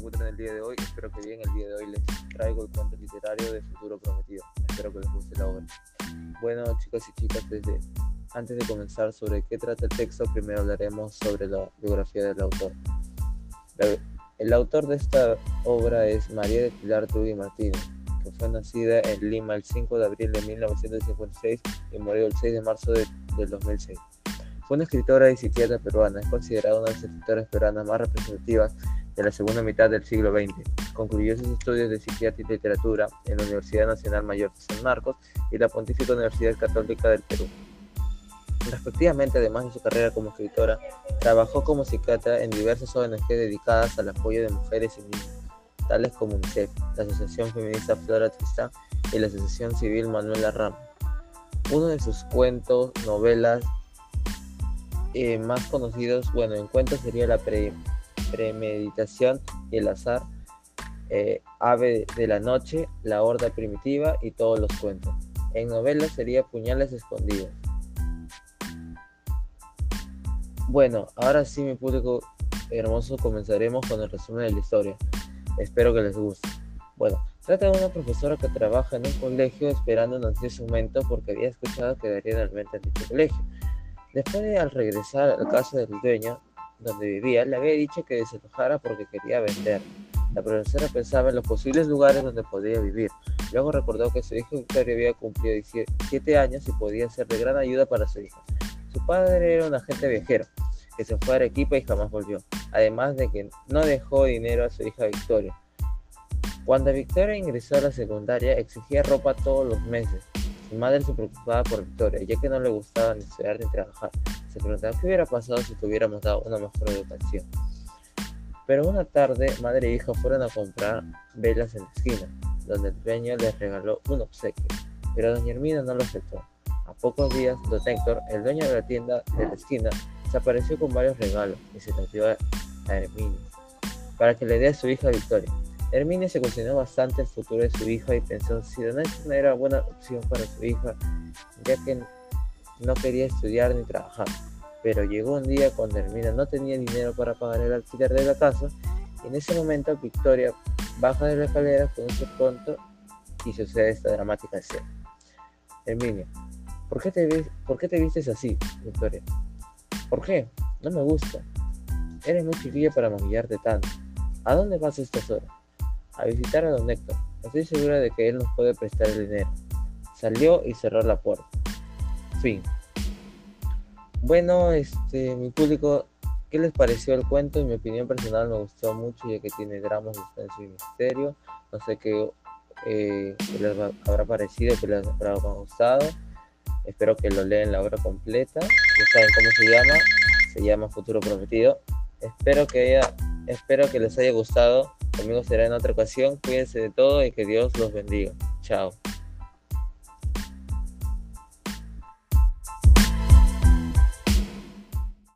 encuentran el día de hoy? Espero que bien. El día de hoy les traigo el cuento literario de Futuro Prometido. Espero que les guste la obra. Bueno, chicos y chicas, desde, antes de comenzar sobre qué trata el texto, primero hablaremos sobre la biografía del autor. el autor de esta obra es María de Pilar Trujillo Martínez, que fue nacida en Lima el 5 de abril de 1956 y murió el 6 de marzo de, del 2006. Fue una escritora y psiquiatra peruana, es considerada una de las escritoras peruanas más representativas de la segunda mitad del siglo XX. Concluyó sus estudios de psiquiatría y literatura en la Universidad Nacional Mayor de San Marcos y la Pontífica Universidad Católica del Perú. Respectivamente, además de su carrera como escritora, trabajó como psiquiatra en diversas ONG dedicadas al apoyo de mujeres y niños, tales como UNICEF, la Asociación Feminista Flora Tristán y la Asociación Civil Manuela Ramos. Uno de sus cuentos, novelas eh, más conocidos, bueno, en cuentos sería La Premeditación y El Azar, eh, Ave de la Noche, La Horda Primitiva y todos los cuentos. En novelas sería Puñales Escondidos. Bueno, ahora sí, mi público hermoso, comenzaremos con el resumen de la historia. Espero que les guste. Bueno, trata de una profesora que trabaja en un colegio esperando un ansioso momento porque había escuchado que daría realmente en dicho colegio. Después de al regresar a la casa del dueño donde vivía, le había dicho que se enojara porque quería vender. La profesora pensaba en los posibles lugares donde podía vivir. Luego recordó que su hijo Victoria había cumplido 17 años y podía ser de gran ayuda para su hija. Su padre era un agente viajero que se fue a Arequipa y jamás volvió, además de que no dejó dinero a su hija Victoria. Cuando Victoria ingresó a la secundaria, exigía ropa todos los meses su madre se preocupaba por Victoria, ya que no le gustaba ni estudiar ni trabajar. Se preguntaba qué hubiera pasado si tuviéramos dado una mejor educación. Pero una tarde, madre e hija fueron a comprar velas en la esquina, donde el dueño les regaló un obsequio, pero doña Hermina no lo aceptó. A pocos días, don Héctor, el dueño de la tienda de la esquina, se apareció con varios regalos y se los dio a Hermina para que le dé a su hija Victoria. Herminia se cuestionó bastante el futuro de su hija y pensó si Donato no era buena opción para su hija, ya que no quería estudiar ni trabajar. Pero llegó un día cuando Herminia no tenía dinero para pagar el alquiler de la casa en ese momento Victoria baja de la escalera con un pronto y sucede esta dramática escena. Herminia, ¿por qué, te ¿por qué te vistes así, Victoria? ¿Por qué? No me gusta. Eres muy chiquilla para maquillarte tanto. ¿A dónde vas a estas horas? a visitar a don Héctor. Estoy segura de que él nos puede prestar el dinero. Salió y cerró la puerta. Fin. Bueno, este, mi público, ¿qué les pareció el cuento? En mi opinión personal me gustó mucho ya que tiene dramas, suspenso y misterio. No sé qué, eh, les habrá parecido, que les habrá gustado. Espero que lo lean la obra completa. Saben cómo se llama. Se llama Futuro Prometido. Espero que, haya, espero que les haya gustado. Conmigo será en otra ocasión. Cuídense de todo y que Dios los bendiga. Chao.